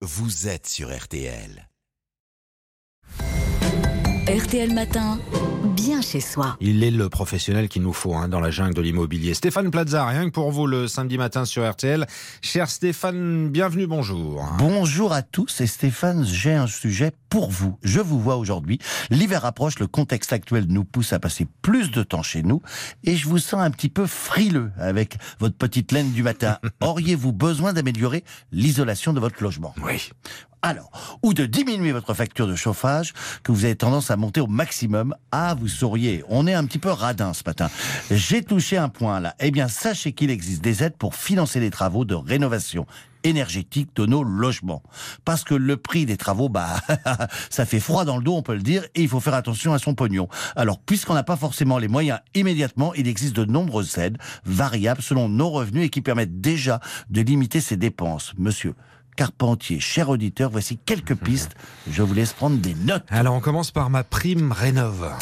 vous êtes sur RTL. RTL Matin, bien chez soi. Il est le professionnel qu'il nous faut hein, dans la jungle de l'immobilier. Stéphane Plaza, rien que pour vous le samedi matin sur RTL. Cher Stéphane, bienvenue, bonjour. Bonjour à tous et Stéphane, j'ai un sujet pour vous. Je vous vois aujourd'hui. L'hiver approche, le contexte actuel nous pousse à passer plus de temps chez nous et je vous sens un petit peu frileux avec votre petite laine du matin. Auriez-vous besoin d'améliorer l'isolation de votre logement? Oui. Alors, ou de diminuer votre facture de chauffage que vous avez tendance à monter au maximum. Ah, vous sauriez, on est un petit peu radin ce matin. J'ai touché un point là. Eh bien, sachez qu'il existe des aides pour financer les travaux de rénovation énergétique de nos logements. Parce que le prix des travaux, bah, ça fait froid dans le dos, on peut le dire, et il faut faire attention à son pognon. Alors, puisqu'on n'a pas forcément les moyens immédiatement, il existe de nombreuses aides variables selon nos revenus et qui permettent déjà de limiter ses dépenses. Monsieur, Carpentier, cher auditeur, voici quelques pistes. Je vous laisse prendre des notes. Alors on commence par ma prime rénove.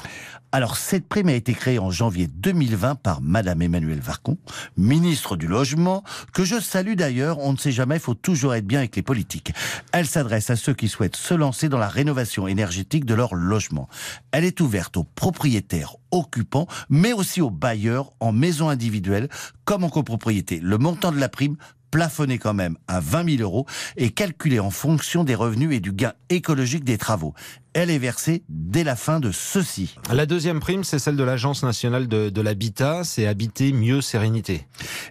Alors, cette prime a été créée en janvier 2020 par Madame Emmanuelle Varcon, ministre du Logement, que je salue d'ailleurs. On ne sait jamais, il faut toujours être bien avec les politiques. Elle s'adresse à ceux qui souhaitent se lancer dans la rénovation énergétique de leur logement. Elle est ouverte aux propriétaires occupants, mais aussi aux bailleurs en maison individuelle comme en copropriété. Le montant de la prime plafonné quand même à 20 000 euros et calculé en fonction des revenus et du gain écologique des travaux. Elle est versée dès la fin de ceci. La deuxième prime, c'est celle de l'Agence nationale de, de l'habitat, c'est Habiter mieux sérénité.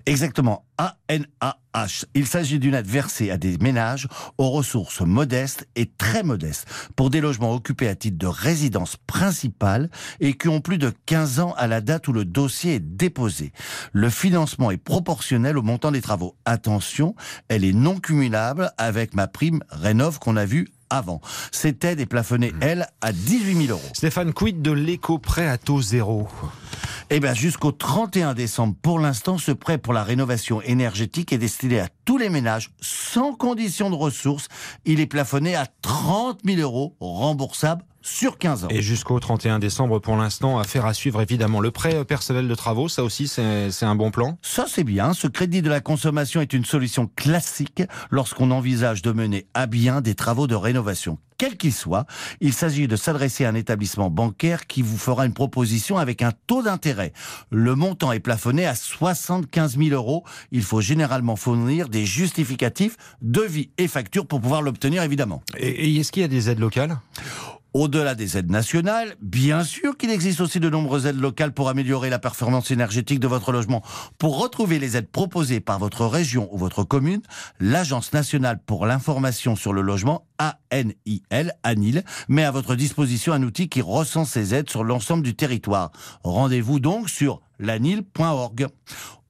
Exactement, ANAH. Il s'agit d'une aide versée à des ménages aux ressources modestes et très modestes pour des logements occupés à titre de résidence principale et qui ont plus de 15 ans à la date où le dossier est déposé. Le financement est proportionnel au montant des travaux. Attention, elle est non cumulable avec ma prime Rénov qu'on a vue avant. Cette aide est plafonnée, elle, à 18 000 euros. Stéphane, quid de l'éco-prêt à taux zéro? Eh bien, jusqu'au 31 décembre, pour l'instant, ce prêt pour la rénovation énergétique est destiné à tous les ménages, sans condition de ressources. Il est plafonné à 30 000 euros, remboursable sur 15 ans. Et jusqu'au 31 décembre, pour l'instant, affaire à suivre évidemment. Le prêt personnel de travaux, ça aussi, c'est un bon plan? Ça, c'est bien. Ce crédit de la consommation est une solution classique lorsqu'on envisage de mener à bien des travaux de rénovation. Quel qu'il soit, il s'agit de s'adresser à un établissement bancaire qui vous fera une proposition avec un taux d'intérêt. Le montant est plafonné à 75 000 euros. Il faut généralement fournir des justificatifs, devis et factures pour pouvoir l'obtenir, évidemment. Et est-ce qu'il y a des aides locales? Au-delà des aides nationales, bien sûr qu'il existe aussi de nombreuses aides locales pour améliorer la performance énergétique de votre logement. Pour retrouver les aides proposées par votre région ou votre commune, l'Agence nationale pour l'information sur le logement, ANIL, ANIL, met à votre disposition un outil qui recense ces aides sur l'ensemble du territoire. Rendez-vous donc sur lanil.org.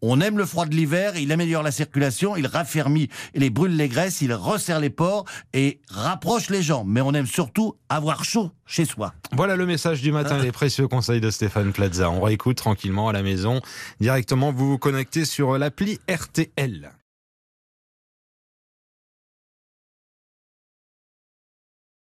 On aime le froid de l'hiver, il améliore la circulation, il raffermit et les brûle les graisses, il resserre les pores et rapproche les gens. Mais on aime surtout avoir chaud chez soi. Voilà le message du matin, les précieux conseils de Stéphane Plaza. On réécoute tranquillement à la maison. Directement, vous vous connectez sur l'appli RTL.